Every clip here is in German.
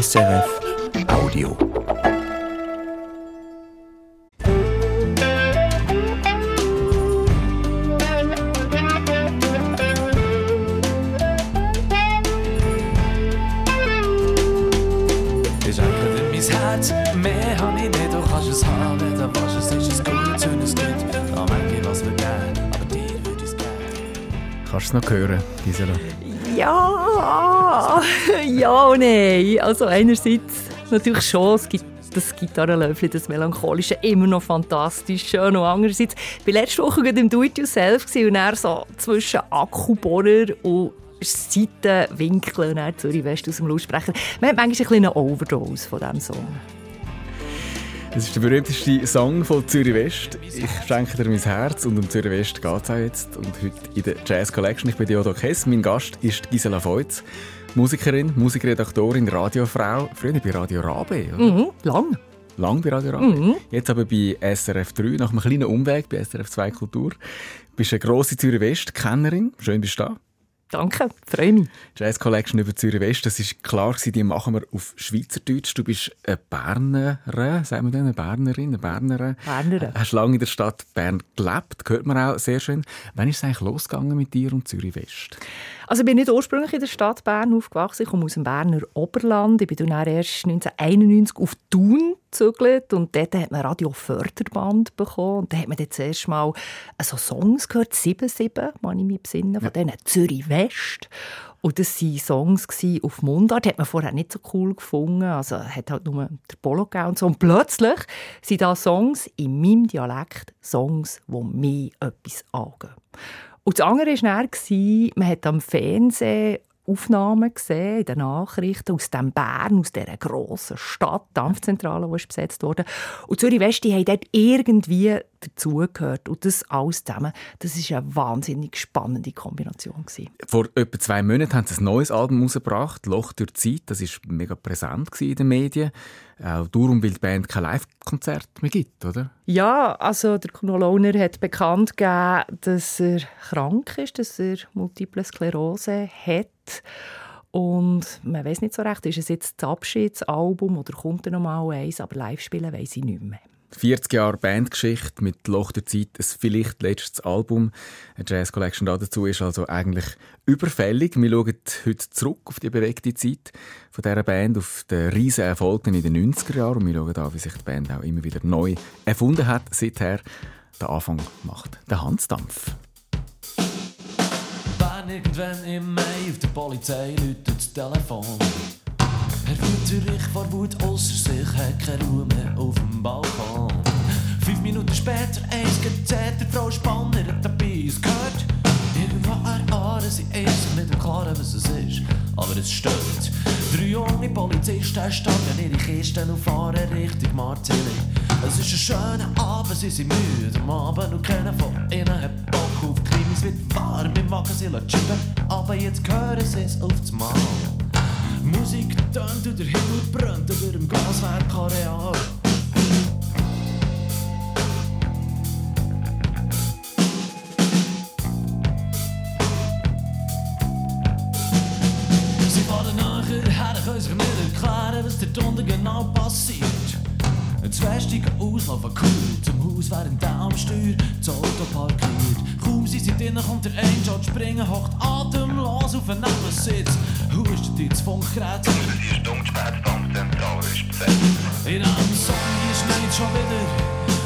SRF Audio. Ist einfach in mein Herz, mehr hab ich nicht, du kannst es haben, du willst, es ist es gut und es gibt noch manche, was wir geben, aber dir würde ich es geben. Kannst du es noch hören, Gisela? Ja, ja und nein. Also einerseits natürlich schon, es gibt das Gitarrenlöffel, das Melancholische, immer noch fantastisch schön. Und andererseits, ich war letzte Woche gerade im Do-It-Yourself und er so zwischen Akkubohrer und Seitenwinkel und dann Zürich West aus dem Lautsprecher. Man hat manchmal ein eine Overdose von diesem Song. Das ist der berühmteste Song von Zürich West. Ich schenke dir mein Herz und um Zürich West geht es auch jetzt. Und heute in der Jazz Collection. Ich bin Diodo Kess. Mein Gast ist Gisela Feutz. Musikerin, Musikredaktorin, Radiofrau. Früher bei Radio Rabe. Oder? Mhm, lang. Lang bei Radio Rabe. Mhm. Jetzt aber bei SRF 3, nach einem kleinen Umweg bei SRF 2 Kultur. Du bist eine grosse Zürich West-Kennerin. Schön bist du da. Danke, freue mich. Jazz Collection über Zürich West, das ist klar die machen wir auf Schweizerdeutsch. Du bist eine Bernerin, sagen wir denn, eine Bernerin, eine Bernerin. Bernerin. Hast lange in der Stadt Bern gelebt, hört man auch sehr schön. Wann ist es eigentlich losgegangen mit dir und Zürich West? Also ich bin nicht ursprünglich in der Stadt Bern aufgewachsen. Ich komme aus dem Berner Oberland. Ich bin dann erst 1991 auf Thun gezügelt und dort hat man Radio Förderband bekommen. Und da hat man dann zuerst mal so Songs gehört, «Sieben Sieben», wenn ich mich besinne, von denen «Zürich West». Und das waren Songs auf Mundart. Hat man vorher nicht so cool gefunden. Also hat halt nur der Polo und so. Und plötzlich sind da Songs in meinem Dialekt, Songs, die mir etwas angehen. Und das andere war dann, man hat am Fernsehen Aufnahmen gesehen, in den Nachrichten aus dem Bern, aus dieser grossen Stadt, Dampfzentrale, die besetzt wurde. Und Zürich West, die haben dort irgendwie dazugehört. Und das alles zusammen, das war eine wahnsinnig spannende Kombination. Gewesen. Vor etwa zwei Monaten haben sie ein neues Album herausgebracht, «Loch durch die Zeit». Das war mega präsent in den Medien. Auch darum, weil die Band kein Live-Konzert mehr gibt, oder? Ja, also der Kuno Lohner hat bekannt gegeben, dass er krank ist, dass er Multiple Sklerose hat. Und man weiß nicht so recht, ist es jetzt das Abschiedsalbum oder kommt er noch mal eins, aber live spielen weiß ich nicht mehr. 40 Jahre Bandgeschichte mit Loch der Zeit, ein vielleicht letztes Album. Eine Jazz Collection dazu ist also eigentlich überfällig. Wir schauen heute zurück auf die bewegte Zeit von dieser Band, auf den riesen Erfolg in den 90er Jahren und wir schauen an, wie sich die Band auch immer wieder neu erfunden hat, seither den Anfang macht. Der Hansdampf. Bern irgendwann im Mai auf der Polizei läutet das Telefon. Wüterich vor Wut ausser sich, hat keine Ruhe mehr auf dem Balkon. Fünf Minuten später, eins gezählt, der Frau Spanner hat dabei es gehört. Irgendwo Aare, sie ist nicht klar, was es ist, aber es stört. Drei junge Polizisten standen ihre Kisten und fahren Richtung Martini. Es ist ein schöner Abend, sie sind müde am Abend und keiner von ihnen hat Bock auf Krimis. Es wird warm im Magen, sie lassen aber jetzt hören sie es auf das Mal. Musik tönt und der Himmel brennt über dem Gaswerk Areal. Sie fahren nachher her, können sich nicht erklären, was dort unten genau passiert. Ein zweistiger Auslauf cool zum Haus während der am Steuer das Auto parkiert. Kaum sind sie drinnen, kommt der Angel springen, hockt atemlos auf einen Nebensitz. Hustet ins Funkgerät. Die Stundspätdampfzentrale ist besetzt. In einem Song schneit schon wieder,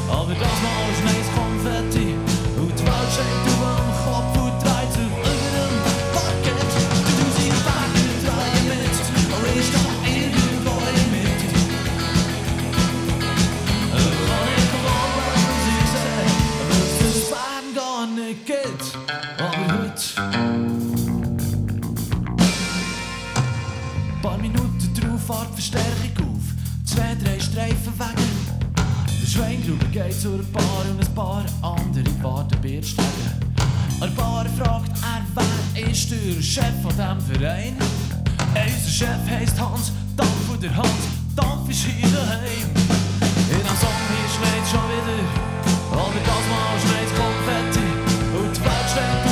aber das Mal schneit Konfetti. Und die Welt steht auf Der Schweingruber geht zur Bar und ein paar andere warten bei der. Ein Bar fragt er, wer ist der Chef von diesem Verein? Hey, unser Chef heisst Hans, Dampf von der Hand, Dampf ist hier daheim. In einem Song hier schneit schon wieder, aber das Mal schneit Konfetti. Und die Welt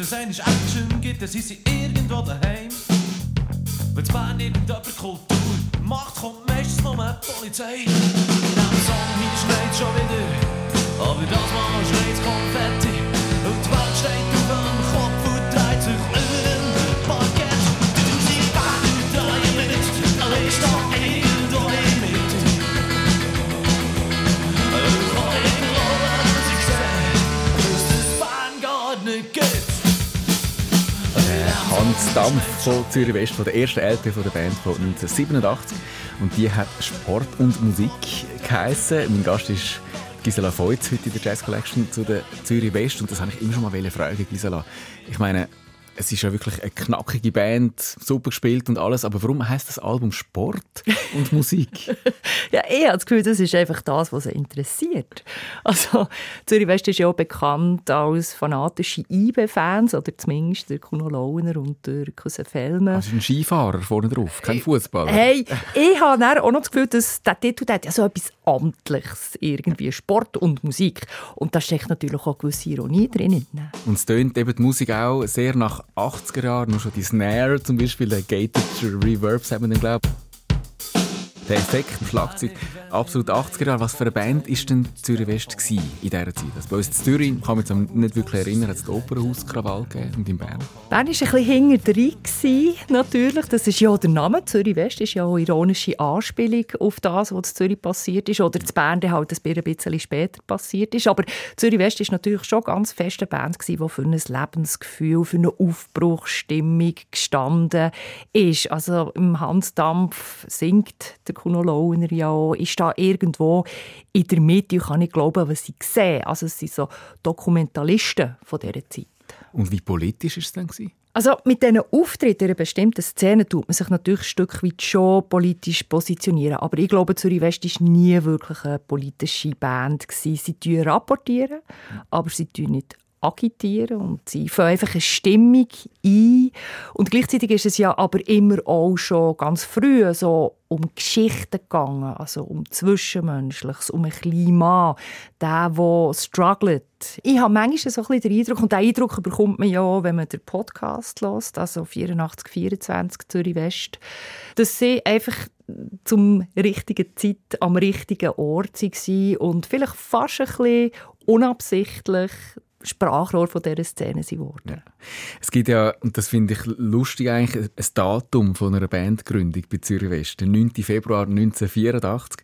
Leute, wenn es Action gibt, dann sind sie irgendwo daheim. Wenn es Bern irgendjemand Kultur macht, kommt meistens nur die Polizei. In diesem Song schneit schon wieder, aber das Mal schneit Konfetti. Dampf von Zürich West, von der ersten LP von der Band von 1987. Und die hat Sport und Musik geheissen. Mein Gast ist Gisela Feutz heute in der Jazz Collection zu der Zürich West. Und das habe ich immer schon mal fragen, Gisela. Ich meine, es ist ja wirklich eine knackige Band, super gespielt und alles, aber warum heißt das Album Sport und Musik? ja, ich habe das Gefühl, das ist einfach das, was sie interessiert. Also, Zürich West ist ja auch bekannt als fanatische IB-Fans, oder zumindest der Kuno Launer und der Cousin Fellner. Also ein Skifahrer vorne drauf, kein Fußballer. Hey, ich habe dann auch noch das Gefühl, dass der Titel der hat ja so etwas Amtliches, irgendwie Sport und Musik. Und da steckt natürlich auch gewisse Ironie drin. Und es tönt eben die Musik auch sehr nach 80er Jahren, nur schon die Snare zum Beispiel, der Gated Reverbs haben wir dann, glaube der Effekt im Schlagzeug. Absolut 80er Jahre. Was für eine Band war denn Zürich West in dieser Zeit? Also bei uns in Zürich, kann mich nicht wirklich erinnern, hat es das Opernhaus-Krawall gegeben und in Bern. Bern war ein bisschen hinterher, natürlich. Das ist ja der Name. Zürich West ist ja eine ironische Anspielung auf das, was in Zürich passiert ist. Oder in Bern halt ein bisschen später passiert ist. Aber Zürich West ist natürlich schon ganz feste Band die für ein Lebensgefühl, für eine Aufbruchsstimmung gestanden ist. Also im Hans Dampf singt der Kuno Launer ja ist da irgendwo in der Mitte und kann nicht glauben, was sie sehen. Also es sind so Dokumentalisten von dieser Zeit. Und wie politisch war es dann? Also mit diesen Auftritten in einer bestimmten Szene tut man sich natürlich ein Stück weit schon politisch positionieren. Aber ich glaube, Zürich West war nie wirklich eine politische Band. Sie rapportieren, aber sie tun nicht agitieren und sie fangen einfach eine Stimmung ein. Und gleichzeitig ist es ja aber immer auch schon ganz früh so um Geschichten gegangen, also um Zwischenmenschliches, um ein Klima, der, der struggelt. Ich habe manchmal so ein bisschen den Eindruck, und diesen Eindruck bekommt man ja, wenn man den Podcast hört, also 84, 24 Zürich West, dass sie einfach zum richtigen Zeit am richtigen Ort waren und vielleicht fast ein bisschen unabsichtlich Sprachrohr von dieser Szene geworden. Ja. Es gibt ja, und das finde ich lustig eigentlich, ein Datum von einer Bandgründung bei Zürich West, der 9. Februar 1984.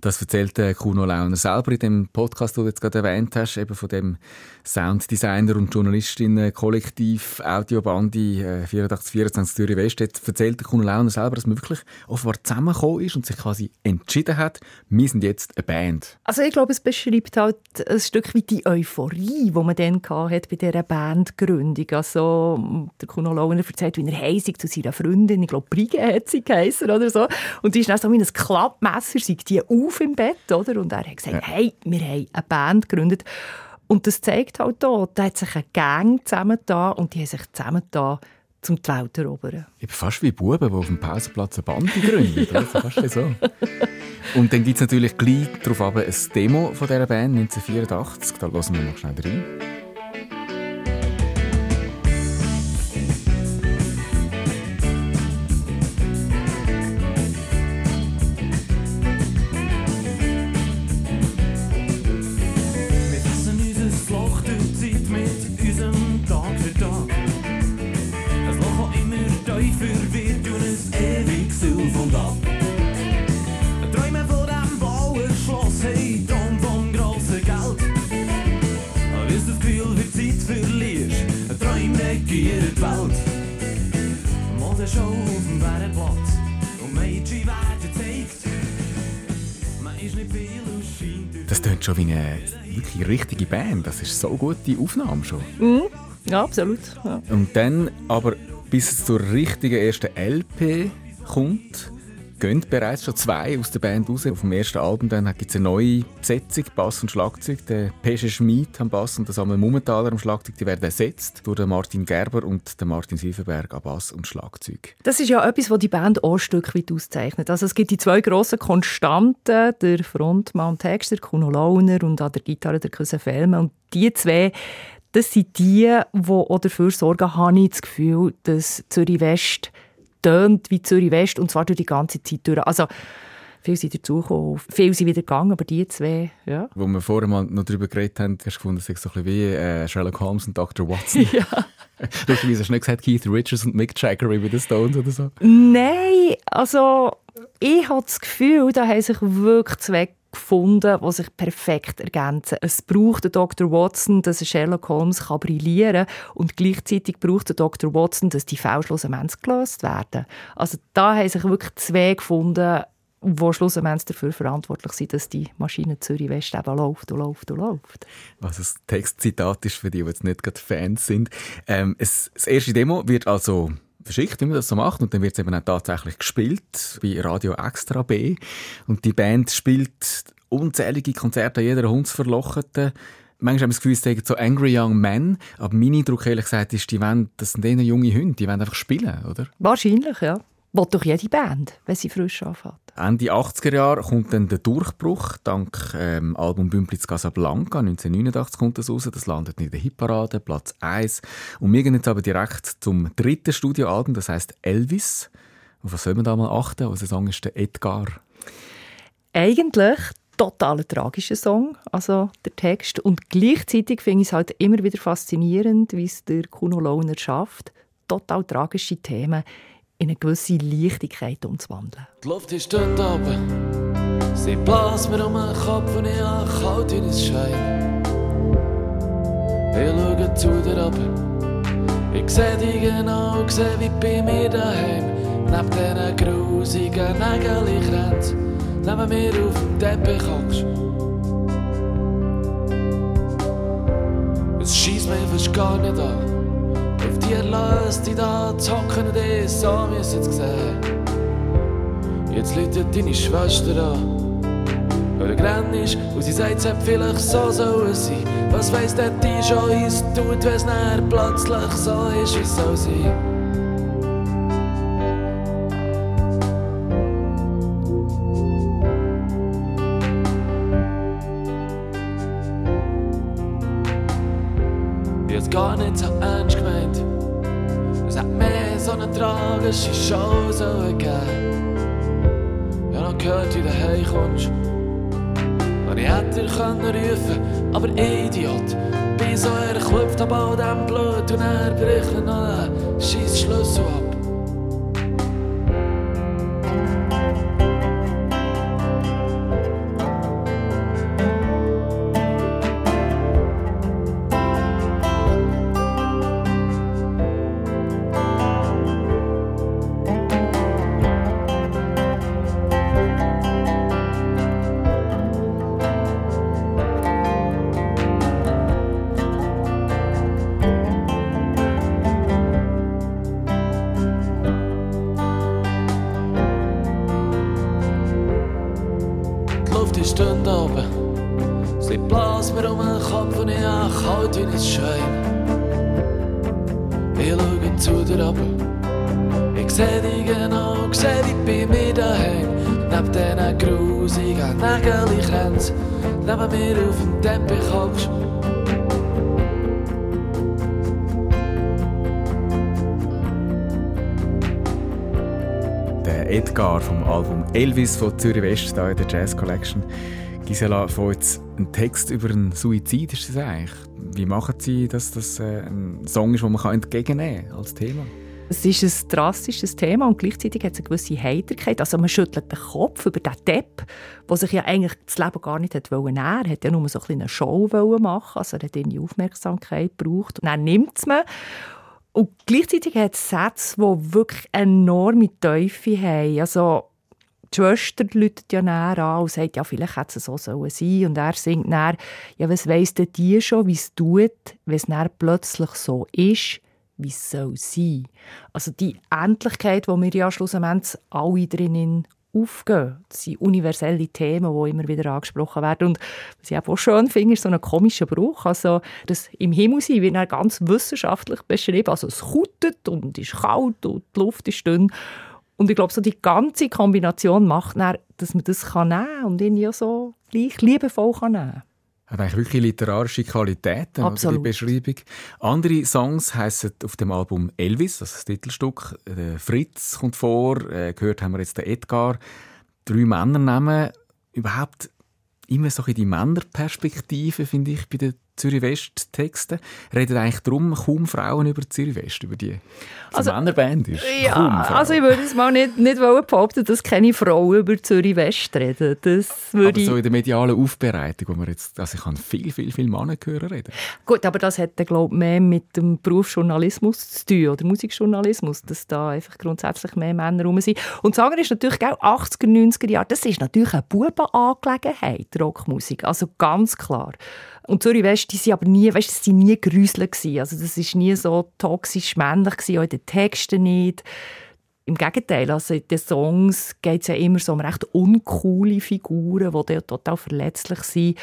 Das erzählt Kuno Launer selber in dem Podcast, den du jetzt gerade erwähnt hast, eben von dem Sounddesigner und Journalistinnen Kollektiv Audiobandi äh, 8424 Zürich West. Jetzt erzählt Kuno Launer selber, dass man wirklich offenbar zusammengekommen ist und sich quasi entschieden hat, wir sind jetzt eine Band. Also ich glaube, es beschreibt halt ein Stück wie die Euphorie, die man dann hat bei dieser Bandgründung. Also der Kuno Launer erzählt, wie er heisig zu seiner Freundin, ich glaube Brige hat sie geheißen oder so, und die ist dann so wie ein Klappmesser, sie die auf im Bett, oder? Und er hat gesagt, ja. hey, wir haben eine Band gegründet. Und das zeigt halt hier, da hat sich eine Gang zusammengetan und die haben sich zusammengetan, zum die Welt erobern. Ich bin fast wie Buben, die auf dem Pausenplatz eine Band gründen. fast so. Und dann gibt es natürlich gleich darauf ein Demo von dieser Band 1984. Da hören wir noch schnell rein. Richtige Band. Das ist so gute Aufnahme schon. Mhm. Ja, absolut. Ja. Und dann aber, bis es zur richtigen ersten LP kommt, gehen bereits schon zwei aus der Band raus. Auf dem ersten Album gibt es eine neue Besetzung, Bass und Schlagzeug. Der Pesche Schmid am Bass und der Samuel Mummentaler am Schlagzeug, die werden ersetzt durch den Martin Gerber und den Martin Silverberg am Bass und Schlagzeug. Das ist ja etwas, was die Band auch ein Stück weit auszeichnet. Also es gibt die zwei grossen Konstanten, der Frontmann und Texter, Kuno Launer und an der Gitarre der Cousin Felme. Und die zwei das sind die, die auch dafür sorgen, habe ich das Gefühl, dass Zürich West tönt wie Zürich West und zwar durch die ganze Zeit durch. Also, viele sind dazugekommen, viele sind wieder gegangen, aber die zwei, ja. Wo wir vorher mal noch darüber geredet haben, hast du gefunden, es ist so ein bisschen wie äh, Sherlock Holmes und Dr. Watson. ja. Lustigerweise hast du nicht gesagt Keith Richards und Mick Jagger bei den Stones oder so? Nein, also ich habe das Gefühl, da haben sich wirklich zwei gefunden, die sich perfekt ergänzen. Es braucht Dr. Watson, dass Sherlock Holmes kann brillieren kann und gleichzeitig braucht Dr. Watson, dass die schlussendlich gelöst werden. Also da haben sich wirklich zwei gefunden, die schlussendlich dafür verantwortlich sind, dass die Maschine Zürich West eben läuft und läuft und läuft. Was ein Textzitat ist für die, die jetzt nicht gerade Fans sind. Ähm, es, das erste Demo wird also verschickt, wie man das so macht. Und dann wird es eben auch tatsächlich gespielt bei Radio Extra B. Und die Band spielt unzählige Konzerte jeder Hundsverlochete. Manchmal haben wir das Gefühl, es sind so Angry Young Men. Aber mein Eindruck, ehrlich gesagt, ist, die wollen, das sind eher junge Hunde, die wollen einfach spielen, oder? Wahrscheinlich, ja. Will doch jede Band, wenn sie frisch anfängt. Ende 80er Jahre kommt dann der Durchbruch. Dank ähm, Album Bümplitz Casablanca 1989 kommt das raus. Das landet in der Hitparade, Platz 1. Und wir gehen jetzt aber direkt zum dritten Studioalbum, das heißt Elvis. Auf was soll man da mal achten? Was Song ist der Edgar? Eigentlich total tragischer Song, also der Text. Und gleichzeitig finde ich es halt immer wieder faszinierend, wie es der Kuno Launer schafft, total tragische Themen in eine gewisse Leichtigkeit umzuwandeln. Die Luft ist dort oben, sie bläst mir um den Kopf und ich habe kalt in das Schein. Ich schaue zu dir runter, ich sehe dich genau, ich sehe wie bei mir daheim. Neben diesen grusigen Nägelkränz, neben mir auf dem Teppich hockst. Es schießt mich fast gar nicht an. Auf die löst die da zocken und ich so müssen jetzt sehen. Jetzt läutet deine Schwester an. Oder grenn ist und sie sagt, es hätte vielleicht so sollen sein. Was weiss der die schon, wie es tut, wenn es plötzlich so ist, wie es soll sein. Show Elvis von Zürich West, hier in der Jazz Collection. Gisela, von jetzt ein Text über einen Suizid ist das eigentlich. Wie machen Sie, dass das äh, ein Song ist, den man entgegennehmen kann als Thema? Es ist ein drastisches Thema und gleichzeitig hat es eine gewisse Heiterkeit. Also man schüttelt den Kopf über den Depp, der sich ja eigentlich das Leben gar nicht hat wollen. Er hat ja nur so ein eine Show machen, also er hat die Aufmerksamkeit gebraucht. Und dann nimmt es man. Und gleichzeitig hat es Sätze, die wirklich enorme Teufel haben. Also die Schwester läutet ja näher an und sagt, ja, vielleicht hätte es so sein sollen. Und er singt näher, ja, was weiss denn die schon, wie es tut, wenn es plötzlich so ist, wie es soll sein. Also die Endlichkeit, die wir ja schlussendlich alle drinnen aufgehen. Das sind universelle Themen, die immer wieder angesprochen werden. Und was ich auch schön finde, ist so ein komischer Bruch. Also, das im Himmel sein wird ganz wissenschaftlich beschrieben. Also, es kutet und ist kalt und die Luft ist dünn. Und ich glaube, so die ganze Kombination macht dann, dass man das kann nehmen kann und ihn ja so gleich liebevoll kann nehmen kann. Hat eigentlich wirklich literarische Qualitäten, Absolut. die Beschreibung. Andere Songs heissen auf dem Album Elvis, das, ist das Titelstück. Der Fritz kommt vor, äh, gehört haben wir jetzt den Edgar. Drei Männernamen. Überhaupt immer so in die Männerperspektive, finde ich, bei den Zürich-West-Texten. Reden eigentlich darum kaum Frauen über Zürich-West, über die also, Männerband ist. Ja, also ich würde es mal nicht, nicht behaupten, dass keine Frauen über Zürich-West reden. Das würde aber so in der medialen Aufbereitung, wo man jetzt, also ich kann viel, viel, viel Männer hören reden. Gut, aber das hat, glaube ich, mehr mit dem Beruf Journalismus zu tun, oder Musikjournalismus, dass da einfach grundsätzlich mehr Männer rum sind. Und das andere ist natürlich auch 80er, 90er Jahre, das ist natürlich eine Bubenangelegenheit, Rockmusik, also ganz klar. Und Zürich West, die sind aber nie, weißt, das sind nie Grüsler gewesen. Also das ist nie so toxisch männlich gewesen, auch in den Texten nicht. Im Gegenteil, also in den Songs geht es ja immer so um recht uncoole Figuren, die total verletzlich sind.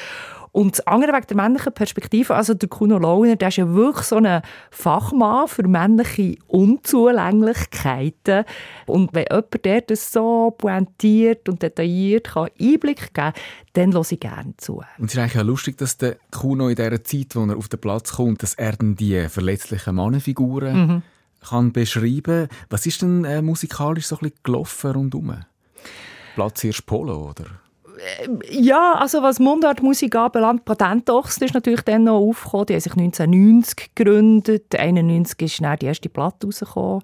Und das andere wegen der männlichen Perspektive, also der Kuno Launer, der ist ja wirklich so ein Fachmann für männliche Unzulänglichkeiten. Und wenn jemand der das so pointiert und detailliert kann Einblick geben kann, dann höre ich gerne zu. Und es ist eigentlich auch lustig, dass der Kuno in dieser Zeit, wo er auf den Platz kommt, dass er dann die verletzlichen Mannenfiguren kann beschreiben Was ist denn äh, musikalisch so ein bisschen gelaufen rundherum? Platzhirsch Polo, oder? Ja, also was Mundartmusik anbelangt, Patentochsen ist natürlich dann noch aufgekommen. Die haben sich 1990 gegründet. 1991 ist dann die erste Platte rausgekommen.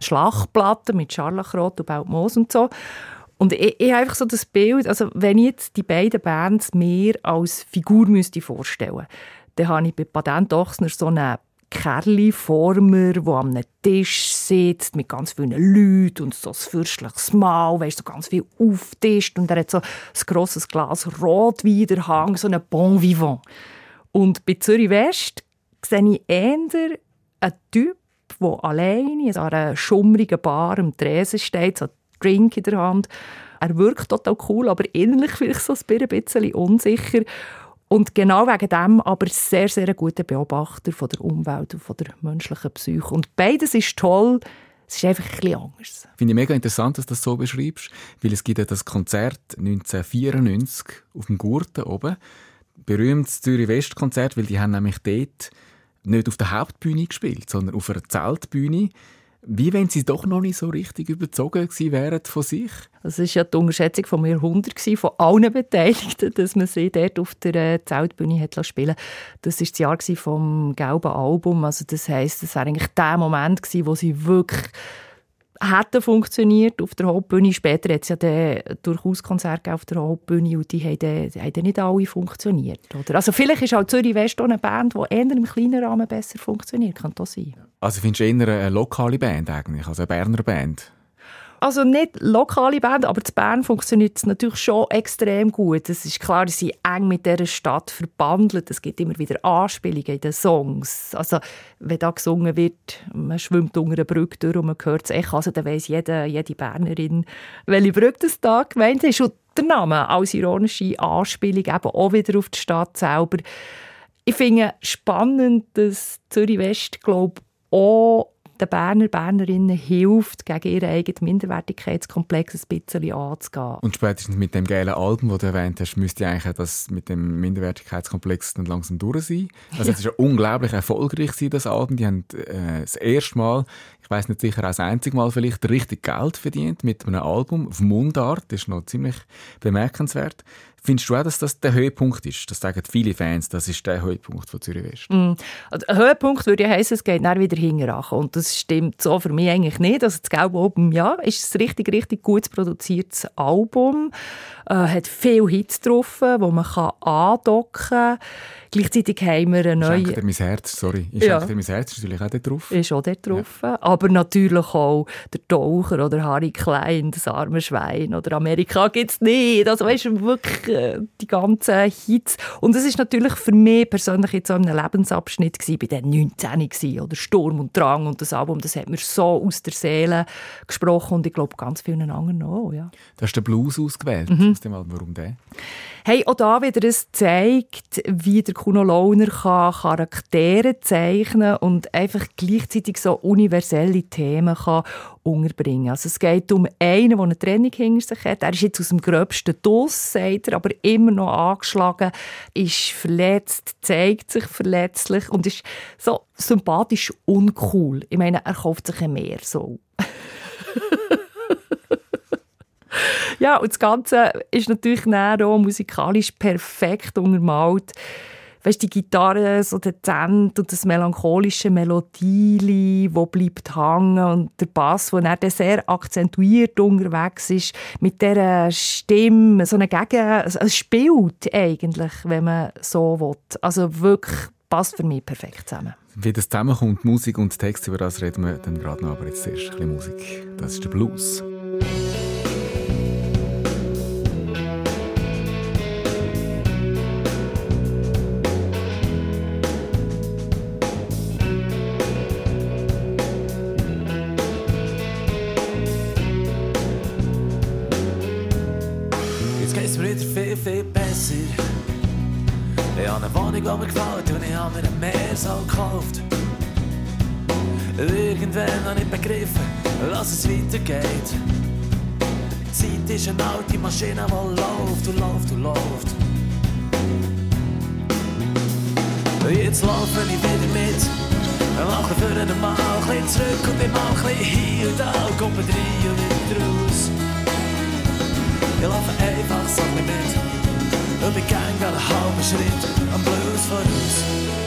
Schlagplatte mit Scharlachrot und Beltmoos und so. Und ich, ich habe einfach so das Bild, also wenn ich jetzt die beiden Bands mir als Figur müsste vorstellen dann habe ich bei Patentochsner so einen Kerli-Former, der einem Tisch sitzt mit ganz vielen Leuten und so ein fürstliches Maul, weißt, so ganz viel auftischt und er hat so ein grosses Glas Rotwein in der Hand, so ein Bon Vivant. Und bei Zürich West sehe ich eher einen Typ, der alleine an einer schummrigen Bar am Tresen steht, so ein Drink in der Hand. Er wirkt total cool, aber innerlich vielleicht so ein bisschen unsicher. Und genau wegen dem aber sehr, sehr guter Beobachter von der Umwelt und von der menschlichen Psyche. Und beides ist toll, es ist einfach ein bisschen anders. Finde ich mega interessant, dass du das so beschreibst, weil es gibt ja das Konzert 1994 auf dem Gurten oben. Berühmtes Zürich-West-Konzert, weil die haben nämlich dort nicht auf der Hauptbühne gespielt, sondern auf einer Zeltbühne. Wie wenn sie doch noch nicht so richtig überzogen gewesen wären von sich? Das war ja die Unterschätzung vom Jahrhundert von allen Beteiligten, dass man sie dort auf der äh, Zeltbühne hat spielen Das war das Jahr vom gelben Album. Also das heisst, das war eigentlich der Moment wo sie wirklich hätten funktioniert auf der Hauptbühne. Später hat es ja durchaus Konzerte auf der Hauptbühne und die haben, die haben nicht alle funktioniert. Oder? Also vielleicht ist auch Zürich West eine Band, die eher im kleinen Rahmen besser funktioniert. Kann das sein? Also findest du eher eine lokale Band eigentlich, also eine Berner Band? Also nicht lokale Band, aber in Bern funktioniert es natürlich schon extrem gut. Es ist klar, sie sind eng mit dieser Stadt verbandelt. Es gibt immer wieder Anspielungen in den Songs. Also wenn da gesungen wird, man schwimmt unter einer Brücke durch und man hört es echt, also dann weiss jede, jede Bernerin, welche Brücke das da gemeint ist. Und der Name als ironische Anspielung eben auch wieder auf die Stadt selber. Ich finde spannend, dass Zürich West, glaube auch den Berner, Bernerinnen hilft, gegen ihren eigenen Minderwertigkeitskomplex ein bisschen anzugehen. Und spätestens mit dem geilen Album, das du erwähnt hast, müsste eigentlich das mit dem Minderwertigkeitskomplex dann langsam durch sein. Also es ist ja unglaublich erfolgreich das Album. Die haben äh, das erste Mal, ich weiß nicht sicher, auch das einzige Mal vielleicht richtig Geld verdient mit einem Album auf Mundart. Das ist noch ziemlich bemerkenswert. Findest du auch, dass das der Höhepunkt ist? Das sagen viele Fans, das ist der Höhepunkt von Zürich West. Mm. Also, ein Höhepunkt würde ja heissen, es geht dann wieder hinterher. Und das stimmt so für mich eigentlich nicht. Also das Gelbe Album, ja, ist ein richtig, richtig gut produziertes Album. Äh, hat viele Hits drauf, wo man kann andocken kann. Gleichzeitig haben wir eine Ich neue... schenke dir mein Herz, sorry. Ich Ja. dir mein Herz, ist natürlich auch dort drauf. Ist auch dort drauf. Aber aber natürlich auch der Taucher oder Harry Klein, das arme Schwein oder Amerika gibt es nicht. Also weißt du, wirklich äh, die ganzen Hits. Und es ist natürlich für mich persönlich jetzt so ein Lebensabschnitt gewesen, bei den 19 gewesen, oder Sturm und Drang und das Album, das hat mir so aus der Seele gesprochen und ich glaube ganz vielen anderen auch, ja. Du hast den Blues ausgewählt. Mhm. Warum der? Hey, auch da wieder es zeigt, wie der Kuno Launer kann Charaktere zeichnen und einfach gleichzeitig so universelle Themen kann unterbringen. Also es geht um einen, der eine Trennung hinter sich hat. Er ist jetzt aus dem gröbsten Doss, sagt er, aber immer noch angeschlagen, ist verletzt, zeigt sich verletzlich und ist so sympathisch uncool. Ich meine, er kauft sich ein Meer so. ja, und das Ganze ist natürlich auch musikalisch perfekt untermalt. Weißt, die Gitarre so dezent und das melancholische Melodie, wo bleibt hängen und der Bass, wo er sehr akzentuiert unterwegs ist, mit der Stimme, so eine Gegen, es spielt eigentlich, wenn man so will. Also wirklich passt für mich perfekt zusammen. Wie das zusammenkommt, Musik und Text, über das reden wir dann gerade noch, aber jetzt zuerst ein bisschen Musik. Das ist der Blues. Begriffen, dass es weitergeht. Die Zeit ist eine alte Maschine, die läuft und läuft und läuft. Jetzt laufe ich wieder mit, mache für einen Mal ein bisschen zurück und bin mal ein bisschen hier und da und komme rein und wieder raus. Ich laufe einfach so mit. Und ich gang einen halben Schritt am Blues voraus.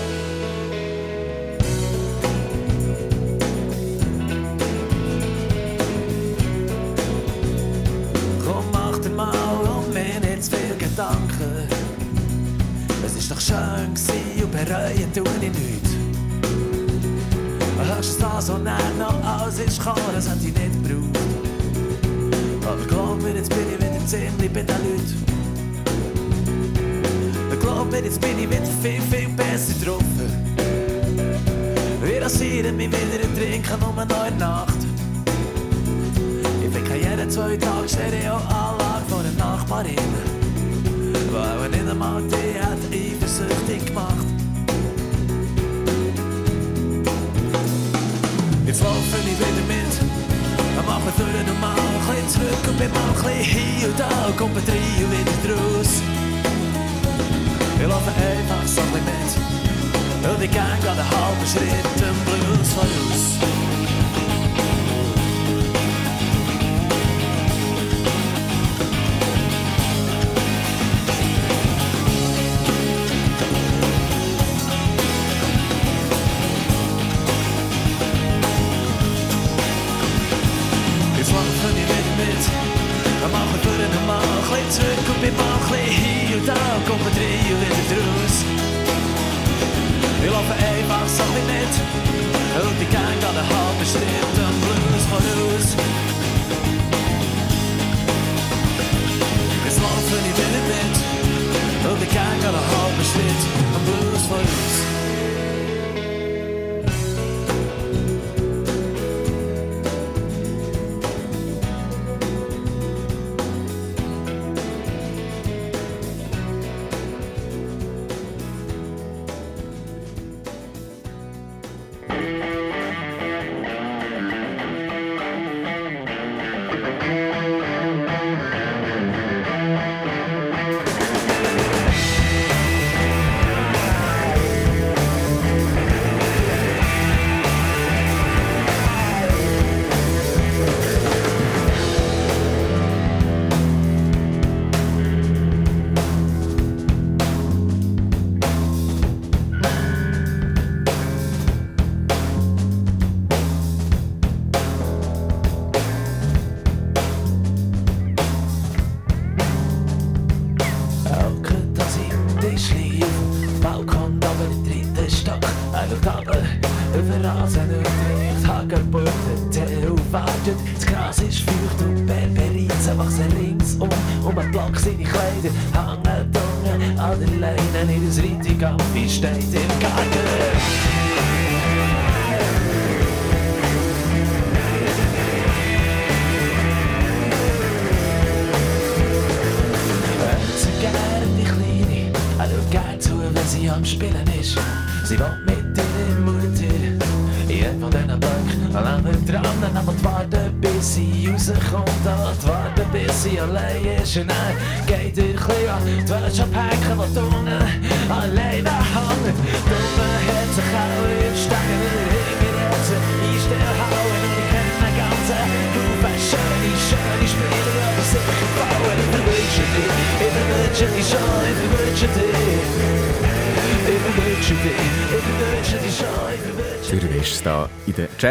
Gedanken. Es ist doch schön gewesen und bereuen tue ich nichts. Hörst du das und dann noch alles ist gekommen, das hätte ich nicht gebraucht. Aber glaub mir, jetzt bin ich wieder ziemlich bei den Leuten glaub mir, jetzt bin ich wieder viel, viel besser drauf. Wir rasieren mich wieder und trinken um eine Nacht. Ich bin jeden zwei Tage Stereo-Anlage von einer Nachbarin. Weil nicht einmal die hat eifersüchtig gemacht. Jetzt laufe ich wieder mit, mache für normal ein bisschen zurück und bin mal ein bisschen hier da, kommt ein Trio. Wir ein mit. Und ich gang halben Schritt im Blues.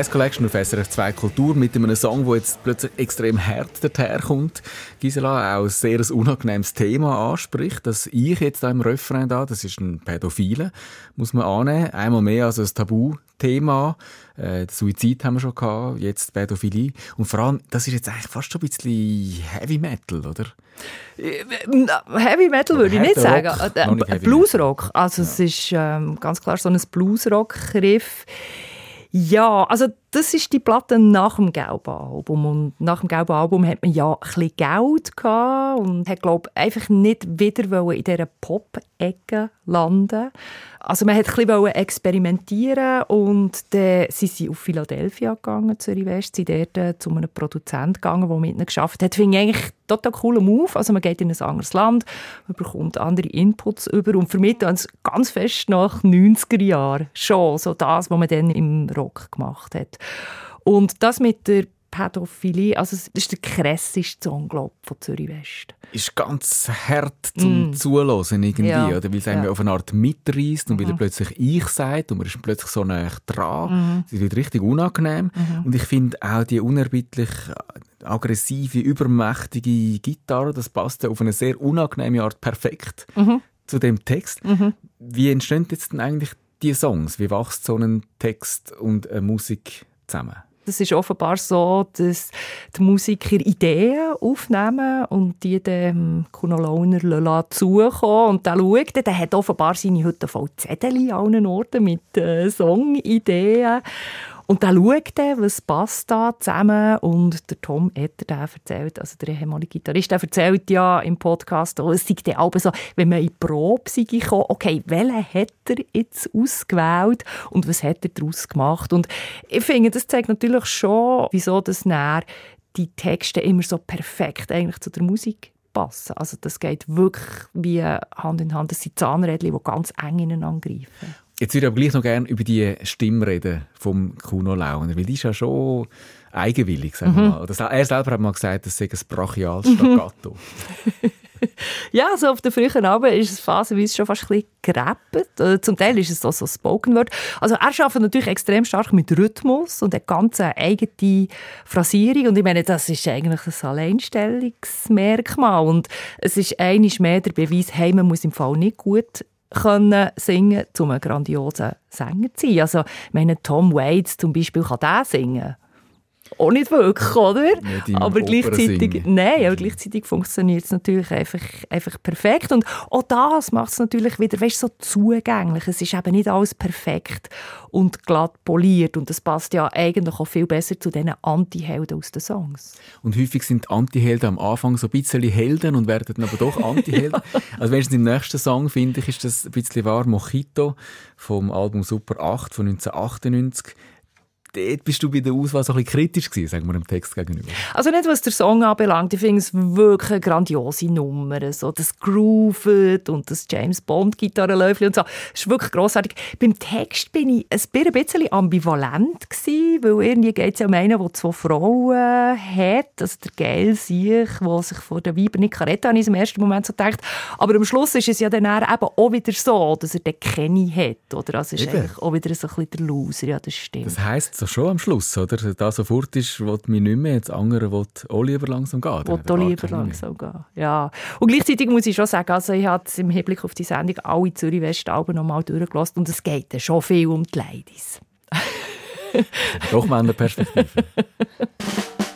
Jazz Collection auf SRF 2 Kultur mit einem Song, der jetzt plötzlich extrem hart daherkommt. Gisela auch ein sehr unangenehmes Thema anspricht, dass ich jetzt da im Refrain da, das ist ein Pädophile, muss man annehmen. Einmal mehr als ein Tabuthema. Äh, Suizid haben wir schon gehabt, jetzt Pädophilie. Und vor allem, das ist jetzt eigentlich fast schon ein bisschen Heavy Metal, oder? Heavy Metal würde ich nicht sagen. Äh, Bluesrock. Also es ist ähm, ganz klar so ein Bluesrock-Riff. Ja, also das ist die Platte nach dem gelben Album. Und nach dem gelben Album hat man ja ein Geld und hat, glaube einfach nicht wieder in dieser Pop-Ecke landen Also man hat ein bisschen experimentieren und dann sind sie auf Philadelphia gegangen, Zürich West, sind dort äh, zu einem Produzenten gegangen, der mit ihnen geschafft hat. Finde ich eigentlich total cooler Move. Also man geht in ein anderes Land, man bekommt andere Inputs über und für mich dann ganz fest nach 90er Jahren schon so das, was man dann im Rock gemacht hat. Und das mit der Pädophilie, also das ist der krasseste Song, glaube von Zürich West. ist ganz hart zum Mm. Zuhören irgendwie, Ja. oder? Weil es einem Ja. Mhm. auf eine Art mitreißt und er plötzlich «ich» sagt und man ist plötzlich so nah dran. Es wird richtig unangenehm. Mhm. Und ich finde auch die unerbittlich aggressive, übermächtige Gitarre, das passt auf eine sehr unangenehme Art perfekt Mhm. zu dem Text. Wie entstehen jetzt denn eigentlich die Songs? Wie wächst so ein Text und eine Musik zusammen? Es ist offenbar so, dass die Musiker Ideen aufnehmen und die dem Kuno Launer zukommen. Und der schaut, dann, der hat offenbar seine Hütte voll Zettel an allen Orten mit äh, Songideen. Und dann schaut er, was passt da zusammen. Und der Tom Etter, der erzählt, also der ehemalige Gitarrist, der erzählt ja im Podcast, auch, es sei dann auch so, wenn man in die Probe sei okay, welchen hat er jetzt ausgewählt und was hat er daraus gemacht? Und ich finde, das zeigt natürlich schon, wieso das näher die Texte immer so perfekt eigentlich zu der Musik passen. Also das geht wirklich wie Hand in Hand. Das sind Zahnrädchen, die ganz eng ineinander greifen. Jetzt würde ich aber gleich noch gerne über die Stimme reden vom Kuno Launer, weil die ist ja schon eigenwillig, sagen wir mal. Das, er selber hat mal gesagt, das sei ein brachiales Staccato. Ja, so auf den frühen Abend ist es phasenweise schon fast ein bisschen gerappt. Äh, Zum Teil ist es auch so Spoken Word. Also er arbeitet natürlich extrem stark mit Rhythmus und hat ganz eine eigene Phrasierung. Und ich meine, das ist eigentlich ein Alleinstellungsmerkmal. Und es ist einiges mehr der Beweis, hey, man muss im Fall nicht gut können singen, um ein grandioser Sänger zu sein. Also, ich meine, Tom Waits zum Beispiel kann der singen. Auch nicht wirklich, oder? Nicht aber gleichzeitig, nein, aber gleichzeitig funktioniert es natürlich einfach, einfach perfekt. Und auch das macht es natürlich wieder, weißt, so zugänglich. Es ist eben nicht alles perfekt und glatt poliert. Und das passt ja eigentlich auch viel besser zu diesen Anti-Helden aus den Songs. Und häufig sind Anti-Helden am Anfang so ein bisschen Helden und werden dann aber doch Anti-Helden. Also wenn ich im nächsten Song finde ich, ist das ein bisschen wahr. Mojito vom Album Super 8 von 1998. Dort bist du bei der Auswahl so ein bisschen kritisch gewesen, sagen wir dem Text gegenüber. Also nicht, was der Song anbelangt. Ich finde es wirklich eine grandiose Nummer. So das Grooved und das James Bond Gitarrenläufchen und so. Das ist wirklich grossartig. Beim Text bin ich ein bisschen ambivalent gewesen, weil irgendwie geht es ja um einen, der zwei Frauen hat. Also der Geil sich, der sich vor den Weibern nicht retten kann, habe ich im ersten Moment so gedacht. Aber am Schluss ist es ja dann eben auch wieder so, dass er den Kenny hat. Oder? Also ist Eben. eigentlich auch wieder so ein bisschen der Loser. Ja, das stimmt. Das heisst so schon am Schluss, oder? Da sofort ist, will mich nicht mehr, das andere will auch lieber langsam gehen. Lieber keine mehr. langsam gehen. Ja. Und gleichzeitig muss ich schon sagen, also ich habe im Hinblick auf die Sendung alle Zürich West Alben noch mal durchgelassen und es geht dann schon viel um die Ladies. Doch Männerperspektive.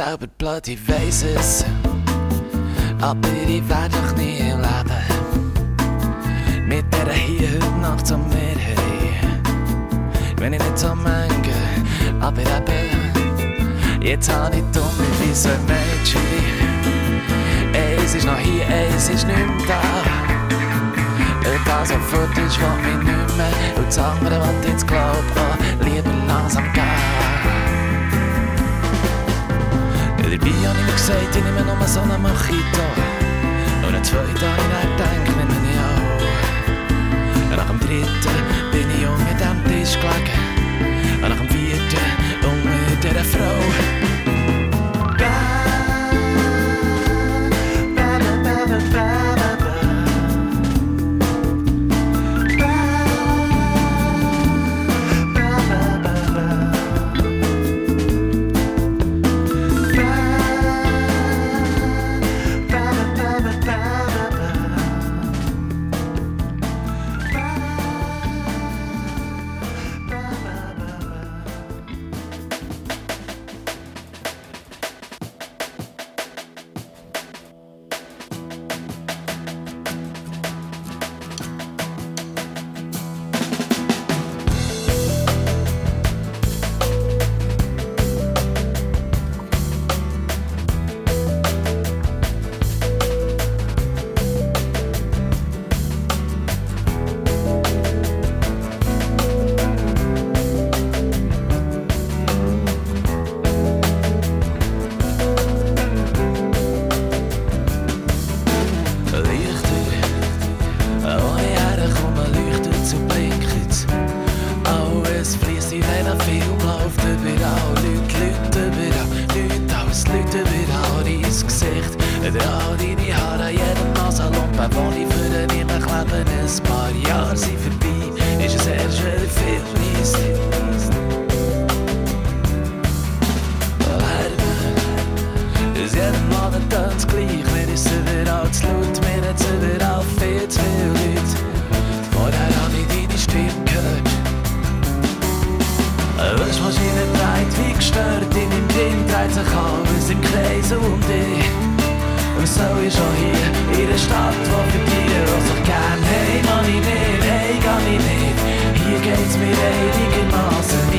ich blöd, ich weiss es. Aber ich werd doch nie leben. Mit der hier heute Nacht zum mir hey. Wenn ich nicht so mange, aber eben. Jetzt hab ich dumme wie so ein Mädchen. Eins ist noch hier, eins ist nicht mehr da. Was fort ist, will mich nicht mehr. Und das andere, was jetzt glaubt, oh, lieber langsam gehen. Dabei hab ich mir gesagt, ich nehme nur so einen Mojito. Und einen zweiten habe ich dann gedacht, nehme ich auch. Nach dem dritten bin ich unter dem Tisch gelegen. Waschmaschine dreht wie gestört, in meinem Ding dreht sich alles im Kreis um dich. Und so ist auch hier, in der Stadt, wo für die, was ich gern, hey, Mann, ich nicht, hey, kann ich nicht. Hier geht's mir einigermaßen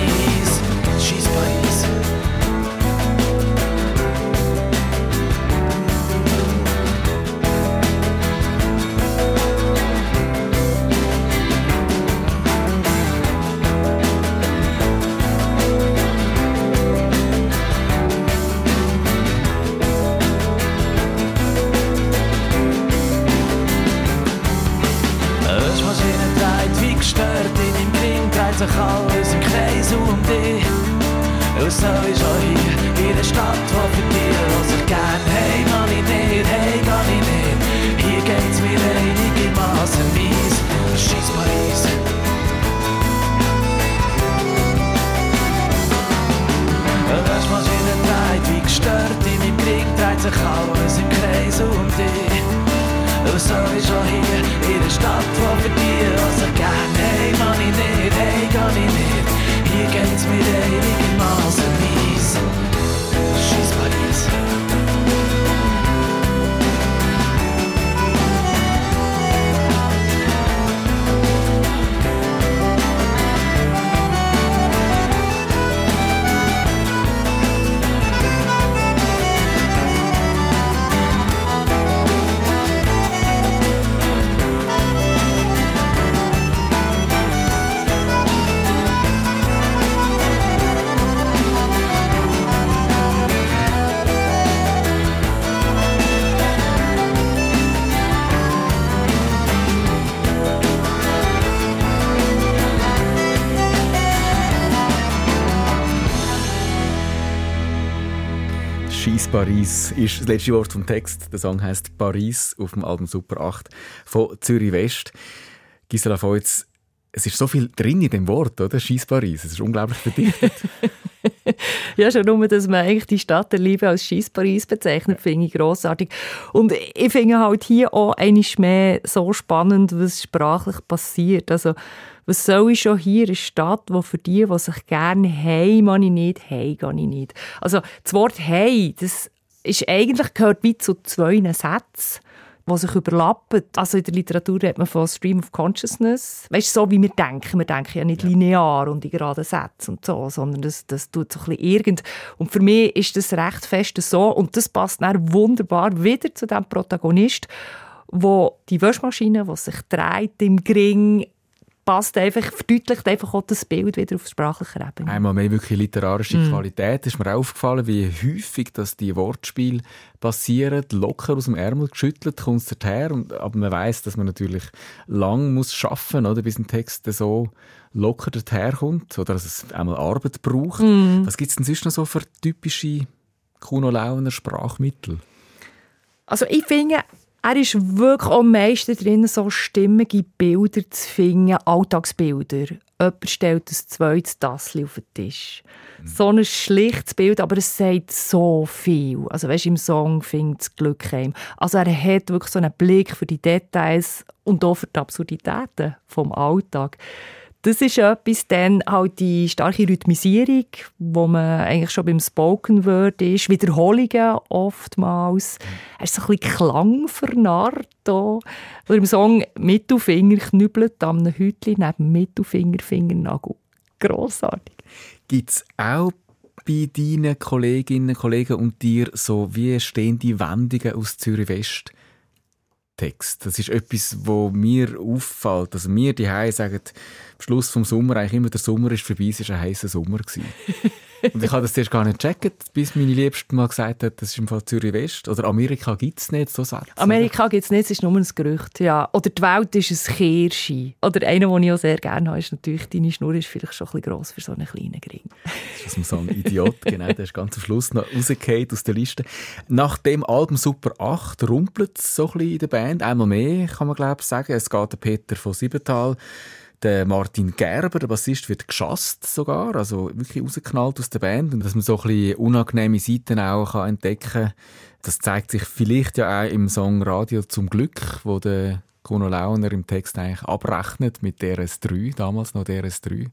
Paris ist das letzte Wort vom Text. Der Song heißt Paris auf dem Album Super 8 von Zürich West. Gisela Feutz, es ist so viel drin in dem Wort, oder? Scheiß Paris. Es ist unglaublich verdichtet. ja, schon nur, dass man eigentlich die Stadt der Liebe als Scheiß Paris bezeichnet, finde ich grossartig. Und ich finde halt hier auch einiges mehr so spannend, was sprachlich passiert. Also, was soll ich schon hier? Eine Stadt, wo für die, die sich gerne «Hey» man ich nicht, «Hey» gehe ich nicht. Also das Wort «Hey», das ist eigentlich gehört wie zu zwei Sätzen die sich überlappen. Also in der Literatur redet man von Stream of Consciousness. Weißt du, so wie wir denken. Wir denken ja nicht linear und in geraden Sätzen und so, sondern das, das tut so ein bisschen irgend. Und für mich ist das recht fest so und das passt dann wunderbar wieder zu dem Protagonist, wo die Waschmaschine, die sich dreht im Gring, passt einfach, verdeutlicht einfach auch das Bild wieder auf sprachlicher Ebene. Einmal mehr wirklich literarische mm. Qualität. Ist mir aufgefallen, wie häufig dass die Wortspiele passieren, locker aus dem Ärmel geschüttelt, kommt es her. Und, aber man weiß, dass man natürlich lang muss schaffen, oder, bis ein Text so locker daherkommt oder dass es einmal Arbeit braucht. Mm. Was gibt es denn sonst noch so für typische Kuno Launer Sprachmittel? Also ich finde, er ist wirklich am meisten drin, so stimmige Bilder zu finden, Alltagsbilder. Jemand stellt ein zweites Tassel auf den Tisch. Mhm. So ein schlichtes Bild, aber es sagt so viel. Also weißt, im Song findet es Glück heim. Also er hat wirklich so einen Blick für die Details und auch für die Absurditäten vom Alltag. Das ist etwas, dann halt die starke Rhythmisierung, wo man eigentlich schon beim Spoken Word ist, Wiederholungen oftmals. Er ist so ein bisschen klangvernarrt hier. Oder im Song «Mittelfinger knüppelt am Hütli neben Mittelfinger, Fingernagel». Grossartig. Gibt es auch bei deinen Kolleginnen Kollegen und dir so wie stehende Wendungen aus Zürich West? Text. Das ist etwas, wo mir auffällt. Also mir die sagen, am Schluss vom Sommer eigentlich immer der Sommer ist vorbei, es war ein heißer Sommer Und ich habe das zuerst gar nicht gecheckt, bis meine Liebste mal gesagt hat, das ist im Fall Zürich West. Oder Amerika gibt es nicht, so Sätze. Amerika gibt es nicht, es ist nur ein Gerücht. Ja. Oder die Welt ist ein Kirschi. Oder einer, den ich auch sehr gerne habe, ist natürlich, deine Schnur ist vielleicht schon ein bisschen gross für so einen kleinen Gring. Das ist so ein Idiot, genau, der ist ganz am Schluss noch rausgefallen aus der Liste. Nach dem Album Super 8 rumpelt es so ein bisschen in der Band. Einmal mehr, kann man glaube ich sagen. Es geht der Peter von Siebental der Martin Gerber, der Bassist, wird geschasst sogar, also wirklich rausgeknallt aus der Band. Und dass man so ein bisschen unangenehme Seiten auch kann entdecken kann, das zeigt sich vielleicht ja auch im Song Radio zum Glück, wo der Kuno Launer im Text eigentlich abrechnet mit DRS3, damals noch DRS3.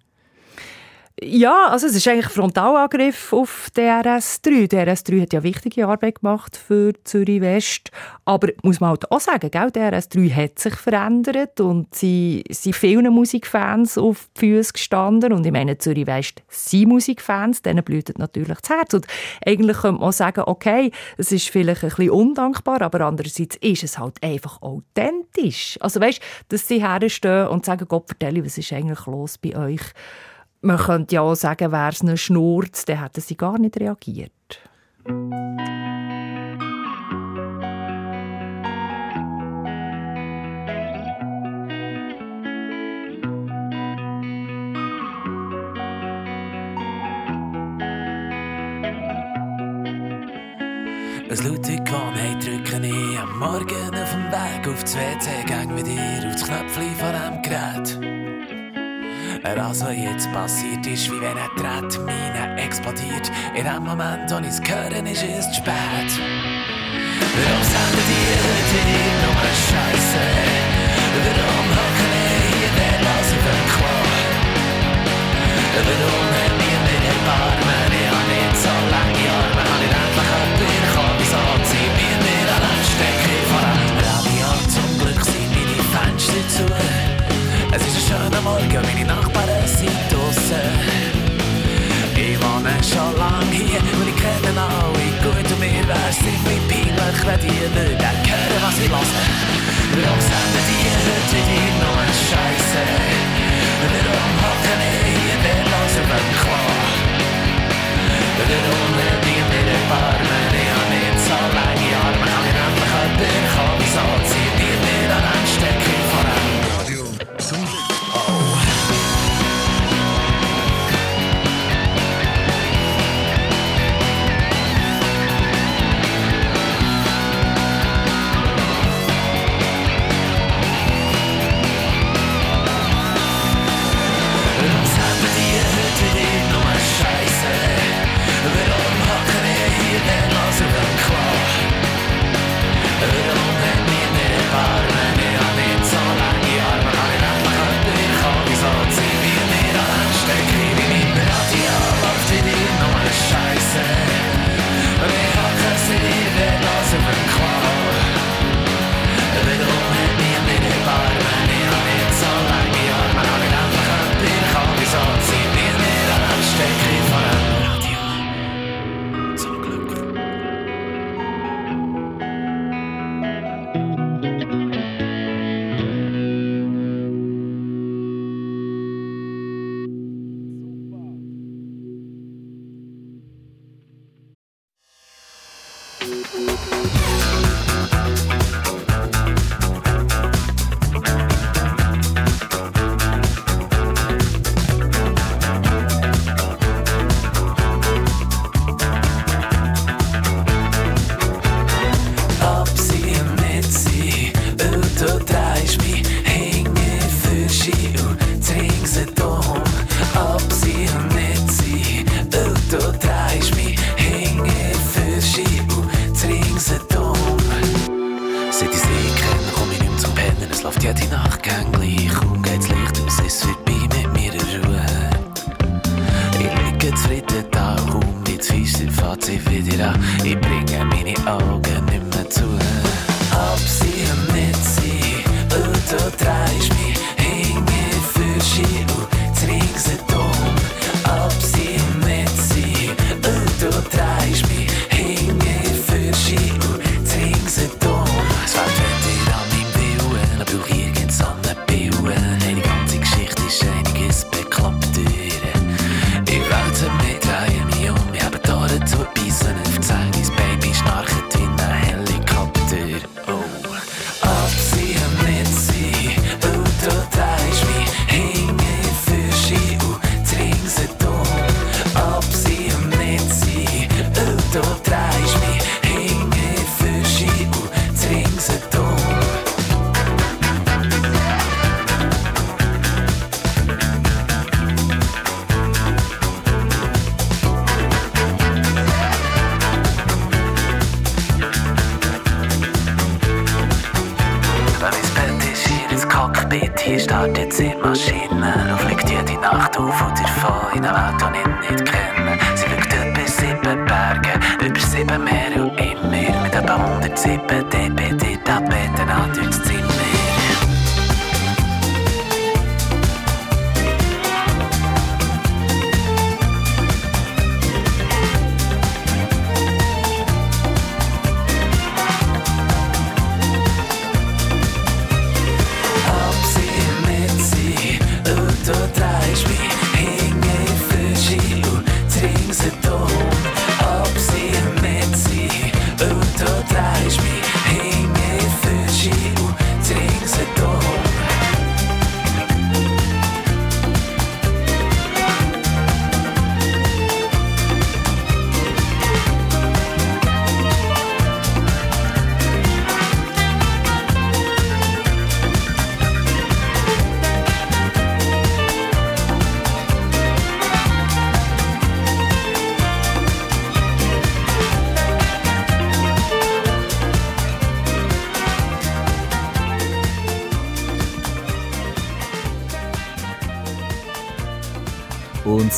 Ja, also es ist eigentlich ein Frontalangriff auf DRS3. DRS3 hat ja wichtige Arbeit gemacht für Zürich West, aber muss man halt auch sagen, gell, DRS3 hat sich verändert und sie sind vielen Musikfans auf die Füße gestanden und ich meine, Zürich West sind Musikfans, denen blühtet natürlich das Herz und eigentlich könnte man sagen, okay, es ist vielleicht ein bisschen undankbar, aber andererseits ist es halt einfach authentisch. Also weißt, dass sie herstehen und sagen, Gott, vertelle, was ist eigentlich los bei euch? Man könnte ja auch sagen, wäre es eine Schnurz, dann hätten sie gar nicht reagiert. Ein Lutikon, hey, drücke ich am Morgen auf dem Weg auf das WC, gang mit dir auf das Knöpfchen von dem Gerät. Also jetzt passiert ist, wie wenn er Tretmine explodiert. In dem Moment, wo ich's hören, ist es zu spät. Warum sagen die heute dir nur Scheiße? Warum hocken hier der Lass auf dem Klo? Warum haben wir mit den Armen? Ich hab nicht so lange Arme, hab ich endlich jemanden bekommen. Wieso ziehen wir mir an einem Stecker vor einem Radio? Zum Glück sind meine Fenster zu. Es ist ein schöner Morgen, meine Nachbarn sind draussen. Ich wohne schon lange hier und ich kenne alle gut und mir wär's ziemlich peinlich, wenn die würden hören, was ich höre. Warum senden die heute wieder nur Scheiße? Warum hocken ich hier los auf dem Klo? Warum haben die mir erbarmen? Ich hab nicht so lange Arme, kann ich endlich jemanden kommen, wieso zieht ihr mir an einen Stecker vor Seit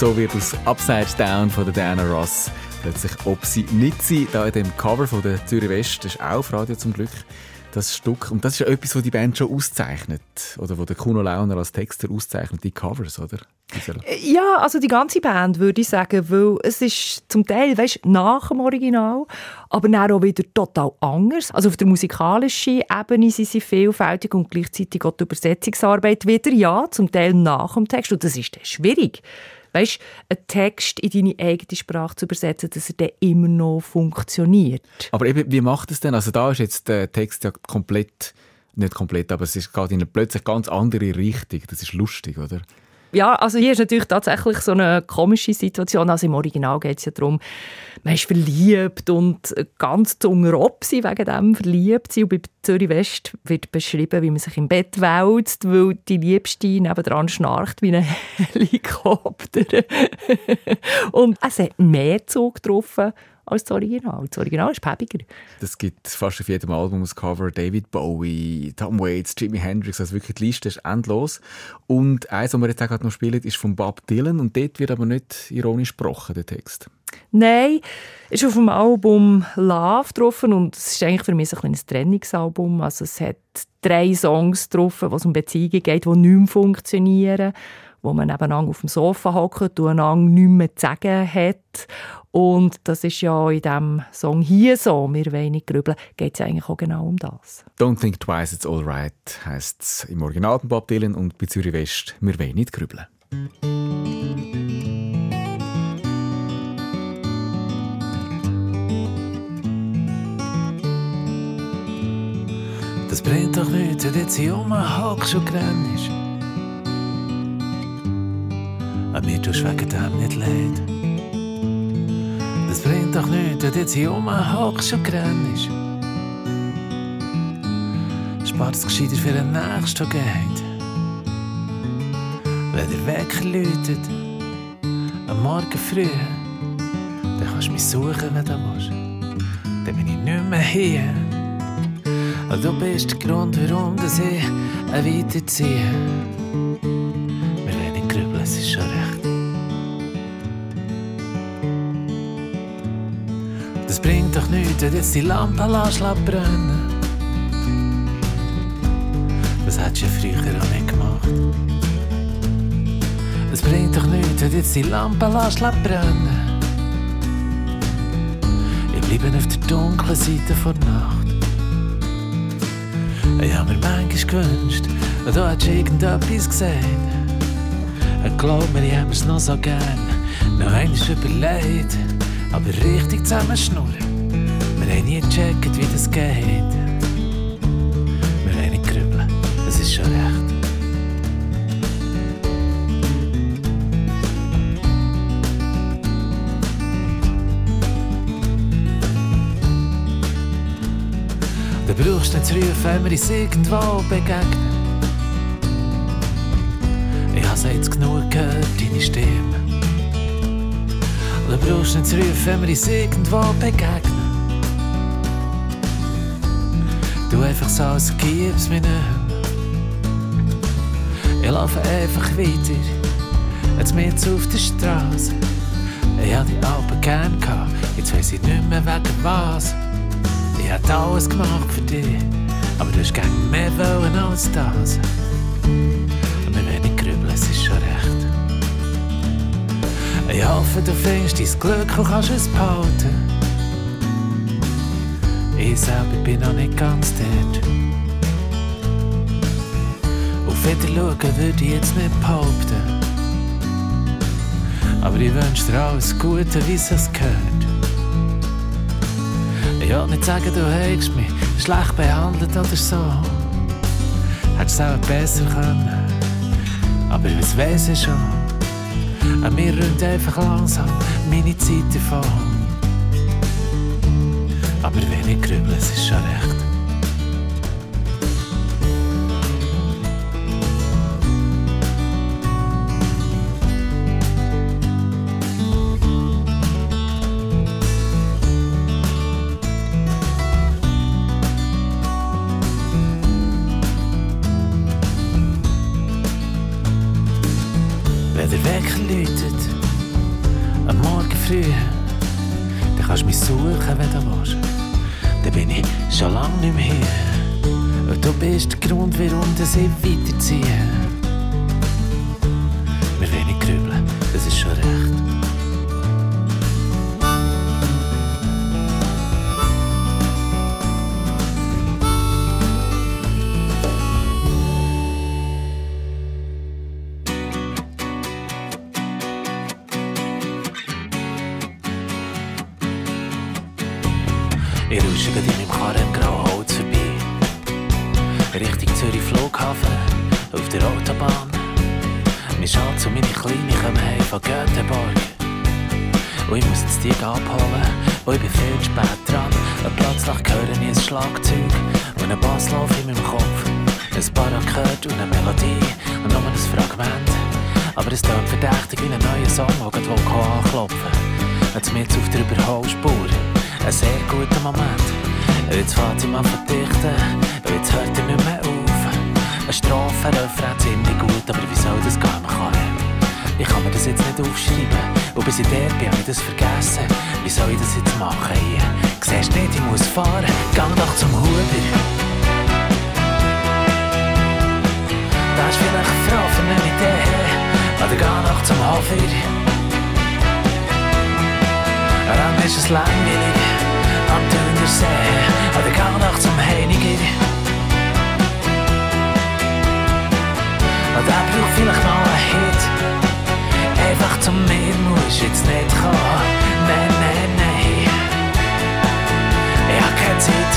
so wird aus Upside Down von der Diana Ross plötzlich «Ob sie nicht sie» da in dem Cover von der Zürich West, das ist auch auf Radio zum Glück, das Stück. Und das ist ja etwas, was die Band schon auszeichnet. Oder wo der Kuno Launer als Texter auszeichnet, die Covers, oder? Dieser- Ja, also die ganze Band würde ich sagen, weil es ist zum Teil weißt, nach dem Original, aber dann auch wieder total anders. Also auf der musikalischen Ebene sind sie vielfältig und gleichzeitig auch die Übersetzungsarbeit wieder, ja, zum Teil nach dem Text. Und das ist schwierig. Weißt, einen Text in deine eigene Sprache zu übersetzen, dass er dann immer noch funktioniert. Aber eben, wie macht es denn? Also da ist jetzt der Text ja komplett, nicht komplett, aber es ist, geht in eine plötzlich ganz andere Richtung. Das ist lustig, oder? Ja, also hier ist natürlich tatsächlich so eine komische Situation. Also im Original geht es ja darum, man ist verliebt und ganz zu Rob sein wegen dem verliebt sein. Und bei Zürich West wird beschrieben, wie man sich im Bett wälzt, weil die Liebste nebendran schnarcht wie ein Helikopter. und es hat mehr Zug getroffen als das Original. Das Original ist päbiger. Das gibt fast auf jedem Album das Cover. David Bowie, Tom Waits, Jimi Hendrix. Also wirklich, die Liste ist endlos. Und eins, was wir jetzt auch gerade noch spielen, ist von Bob Dylan. Und dort wird aber nicht ironisch gesprochen, der Text. Nein, ist auf dem Album Love drauf und es ist eigentlich für mich so ein kleines Trennungsalbum. Also es hat drei Songs drauf, wo es um Beziehungen geht, die nicht mehr funktionieren, wo man nebeneinander auf dem Sofa hockt und einander nichts mehr zu sagen hat. Und das ist ja in diesem Song hier so, «Wir wollen nicht grübeln», geht es eigentlich auch genau um das. Don't think twice, it's all right, heisst es im Original von Bob Dylan und bei Zürich West, wir wollen nicht grübeln. Das bringt doch nichts, wenn jetzt hier rumhockst und grennst. An mir tust wegen dem nicht leid. Das bringt doch nichts, wenn jetzt hier rumhockst und grennst. Spart es gescheiter für den Nächsten, der geht. Wenn der Wecker läutet, am Morgen früh, dann kannst du mich suchen, wenn du willst. Dann bin ich nicht mehr hier. Und du bist der Grund, warum ich weiterziehe. Nichts, jetzt die Lampe lässt brennen. Das hättest du früher auch nicht gemacht. Es bringt doch nichts, du jetzt die Lampe lässt brennen. Ich bleibe auf der dunklen Seite der Nacht. Ich hab mir manchmal gewünscht, du hättest irgendetwas gesehen. Ich glaub mir, ich hab es noch so gern. Noch eines überlegt, aber richtig zusammenschnurren. Nie gecheckt, wie das geht. Wir haben nicht grübeln, das ist schon recht. Du brauchst nicht zu rufen, wenn wir uns irgendwo begegnen. Ich habe jetzt genug gehört, deine Stimme. Du brauchst nicht zu rufen, wenn wir uns irgendwo begegnen. Du einfach so, als gib's mir nicht mehr. Ich laufe einfach weiter, jetzt mit auf der Straße. Ich hab die Alpen gern gehabt, jetzt weiss ich nicht mehr wegen was. Ich hätte alles gemacht für dich, aber du hast gern mehr wollen als das. Und wir nicht grübeln, es ist schon recht. Ich hoffe, du findest dein Glück und kannst es behalten. Ich selber bin noch nicht ganz dort. Auf Wiederschauen würde ich jetzt nicht behaupten. Aber ich wünsche dir alles Gute, wie es gehört. Ich will nicht sagen, du hättest mich schlecht behandelt oder so. Hättest es auch besser können. Aber was weiss ich schon? An mir rinnt einfach langsam meine Zeit davon. Aber wenn ich grübel, es ist schon recht. Der Autobahn. Mein Schatz und meine Kleine kommen heim von Göteborg. Und ich muss die abholen, wo ich bin viel zu spät dran. Und plötzlich höre ich ein Schlagzeug und ein Basslauf in meinem Kopf. Ein Barakört und eine Melodie und nur ein Fragment. Aber es klingt verdächtig wie ein neuer Song, der gerade anklopfen will. Jetzt mit auf der Überholspur. Ein sehr guter Moment. Jetzt fährt sie mal verdichten, jetzt hört er nicht mehr auf. Eine Strophe, Refrain ziemlich gut, aber wie soll das gehen? Man kann ich kann mir das jetzt nicht aufschreiben. Und bis ich dort bin, habe ich das vergessen. Wie soll ich das jetzt machen hier? Siehst nicht, ich muss fahren. Gang doch zum Huber. Da ist vielleicht eine Frau für eine Idee. Oder geh noch zum Hofer. Dann ist es langweilig am Thunersee. Oder geh noch zum Heiniger. Und der braucht vielleicht noch einen Hit. Einfach zu mir musst jetzt nicht kommen. Nein, nein, nein. Ich hab keine Zeit.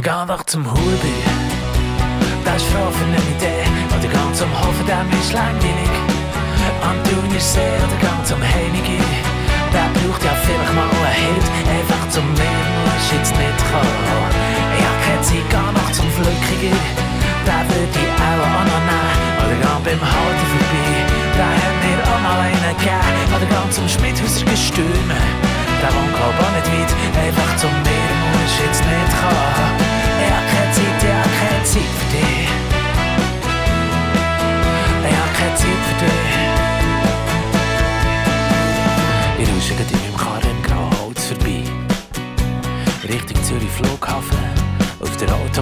Geh doch zum Huber. Hofen, der ist langweilig. Am Thunersee oder geh zum Heiniger. Der braucht ja vielleicht mal einen Hit. Einfach zum mir musst jetzt nicht kommen. Ich hab keine Zeit. Burger, den würde ich auch auch noch nehmen. Oder geh beim Halten vorbei, der hat mir auch mal einen gegeben. Oder geh zum Schmidhauser gestürmen, der wohnt glaub auch nicht weit. Einfach zum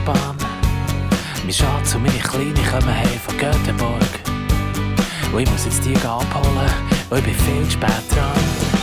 Autobahn. Mein Schatz und meine Kleine kommen heim von Göteborg. Und ich muss jetzt die abholen, weil ich bin viel zu spät dran.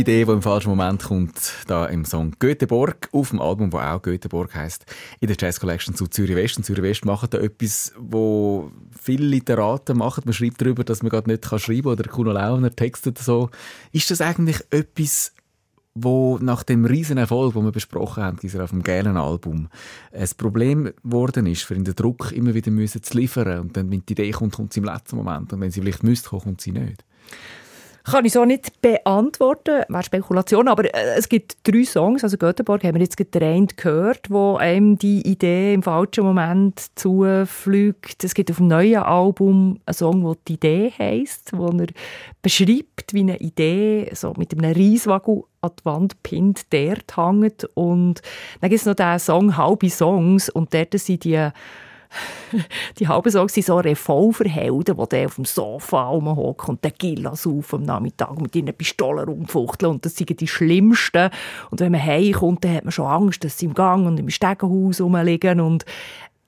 Idee, die im falschen Moment kommt, da im Song Göteborg, auf dem Album, das auch Göteborg heißt, in der Jazz Collection zu Zürich West. Und Zürich West macht da etwas, wo viele Literaten machen. Man schreibt darüber, dass man gerade nicht schreiben kann oder Kuno Launer textet so. Ist das eigentlich etwas, wo nach dem riesen Erfolg, den wir besprochen haben, dieser auf dem gelben Album, ein Problem geworden ist, für ihn den Druck immer wieder müssen zu liefern und dann, wenn die Idee kommt, kommt sie im letzten Moment und wenn sie vielleicht müsste kommt sie nicht. Kann ich so nicht beantworten, wäre Spekulation, aber äh, es gibt drei Songs, also Göteborg haben wir jetzt gerade gehört, wo einem die Idee im falschen Moment zufliegt. Es gibt auf dem neuen Album einen Song, der «Die Idee» heisst, wo er beschreibt, wie eine Idee so mit einem Reiswagen an die Wand pinnt, dort hängt. Und dann gibt es noch den Song «Halbe Songs» und dort sind die die halben Songs sind so Revolverhelden, die dann auf dem Sofa rumhocken und den Gillas auf am Nachmittag mit ihren Pistolen rumfuchteln. Und das sind die schlimmsten. Und wenn man heimkommt, dann hat man schon Angst, dass sie im Gang und im Stegenhaus rumliegen. Und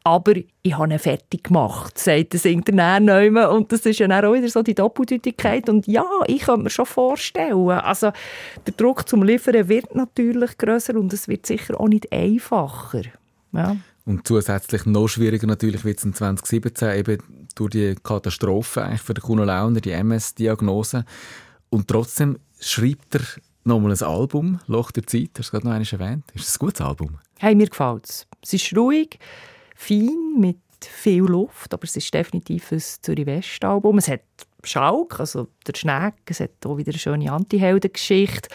aber ich habe ihn fertig gemacht, sagt das Internet Und das ist ja dann auch wieder so die Doppeldeutigkeit. Und ja, ich kann mir schon vorstellen, also der Druck zum Liefern wird natürlich grösser und es wird sicher auch nicht einfacher. Ja. Und zusätzlich noch schwieriger natürlich wird es in 2017 eben durch die Katastrophe eigentlich für den Kuno Launer, die MS-Diagnose. Und trotzdem schreibt er nochmal ein Album, Loch der Zeit, hast du gerade noch einmal erwähnt. Ist es ein gutes Album? Hey, mir gefällt es. Es ist ruhig, fein, mit viel Luft, aber es ist definitiv ein Zürich-West-Album. Es hat Schalk, also der Schneck, es hat auch wieder eine schöne Anti-Helden-Geschichte.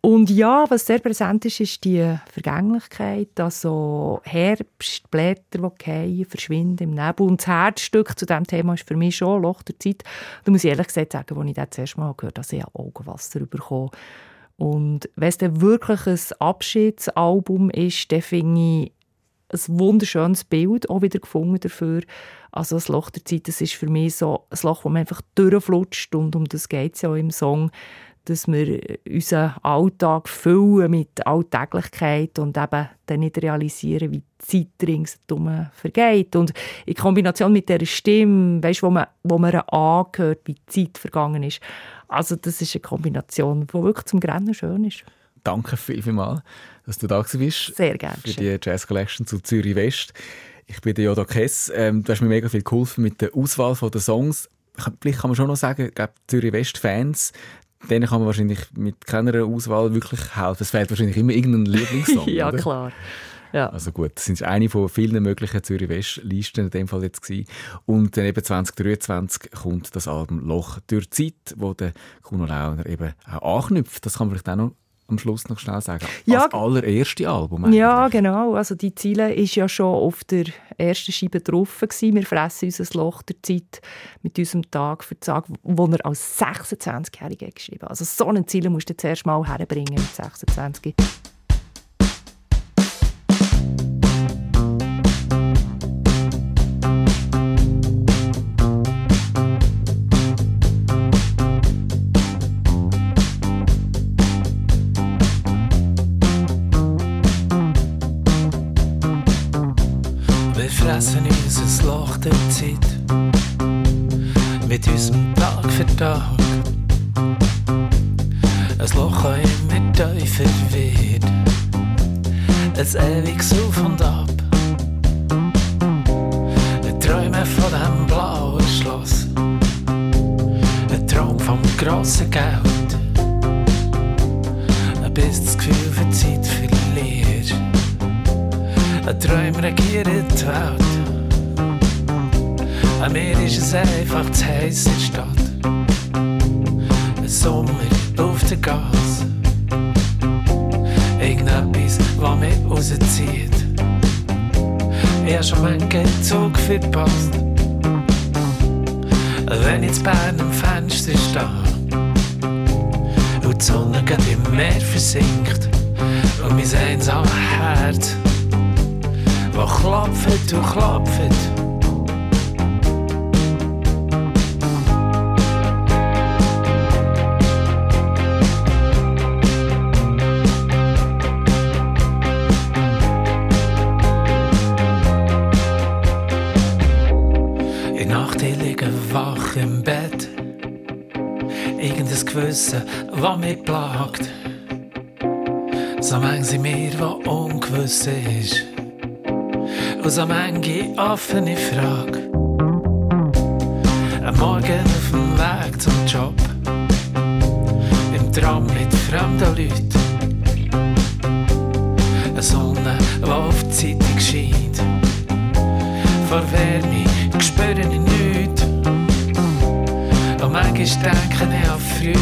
Und ja, was sehr präsent ist, ist die Vergänglichkeit. Also Herbst, Blätter, die fallen, verschwinden im Nebel. Und das Herzstück zu diesem Thema ist für mich schon Loch der Zeit. Da muss ich ehrlich gesagt sagen, als ich das zuerst mal gehört habe, dass ich Augenwasser bekommen Und wenn es dann wirklich ein Abschiedsalbum ist, dann finde ich ein wunderschönes Bild auch wieder gefunden dafür. Also das Loch der Zeit, das ist für mich so ein Loch, wo man einfach durchflutscht und um das geht es ja auch im Song dass wir unseren Alltag füllen mit Alltäglichkeit und eben dann nicht realisieren, wie die Zeit ringsherum vergeht. Und in Kombination mit dieser Stimme, weißt, wo man, wo man angehört, wie die Zeit vergangen ist. Also das ist eine Kombination, die wirklich zum Grennen schön ist. Danke vielmals, dass du da bist. Sehr gerne. Für die Jazz Collection zu Zürich West. Ich bin der Joda Kess. Ähm, du hast mir mega viel geholfen mit der Auswahl der Songs. Vielleicht kann man schon noch sagen, ich glaube, Zürich West Fans, denen kann man wahrscheinlich mit keiner Auswahl wirklich helfen. Es fehlt wahrscheinlich immer irgendein Lieblingssong. ja, oder? klar. Ja. Also gut, das sind eine von vielen möglichen Zürich-West-Listen in dem Fall jetzt gewesen. Und dann eben 2023 kommt das Album Loch durch Zeit, wo der Kuno Launer eben auch anknüpft. Das kann man vielleicht auch noch am Schluss noch schnell sagen. Ja, Als allererste Album eigentlich. Ja, genau. Also die Ziele ist ja schon auf der ersten Scheibe drauf gewesen. Wir fressen unser Loch der Zeit mit unserem Tag für Tag, wo er als 26-Jähriger geschrieben hat. Also so ein Ziel musst du zuerst mal herbringen mit 26. Nacht ich liege wach im Bett. Irgendes Gewissen, was mich plagt. So manch sie mir, was ungewiss ist. Und so manche offene Frage. Am Morgen auf dem Weg zum Job. Im Tram mit fremden Leuten. Eine Sonne, die auf die Zeitung scheint. Vor Wärme spüre ich nichts. Und manchmal denke ich an früher.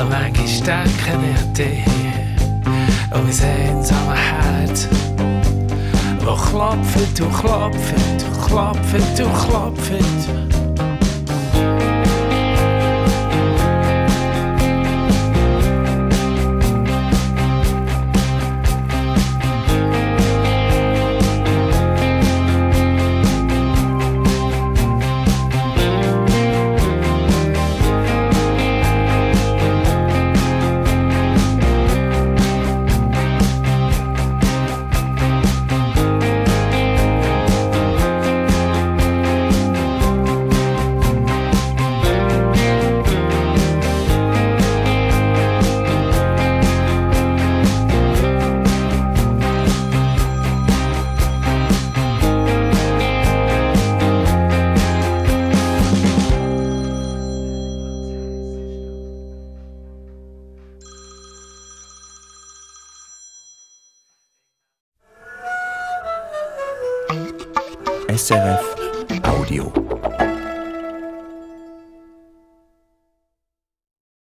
Und manchmal denke ich an dich. Und mein einsames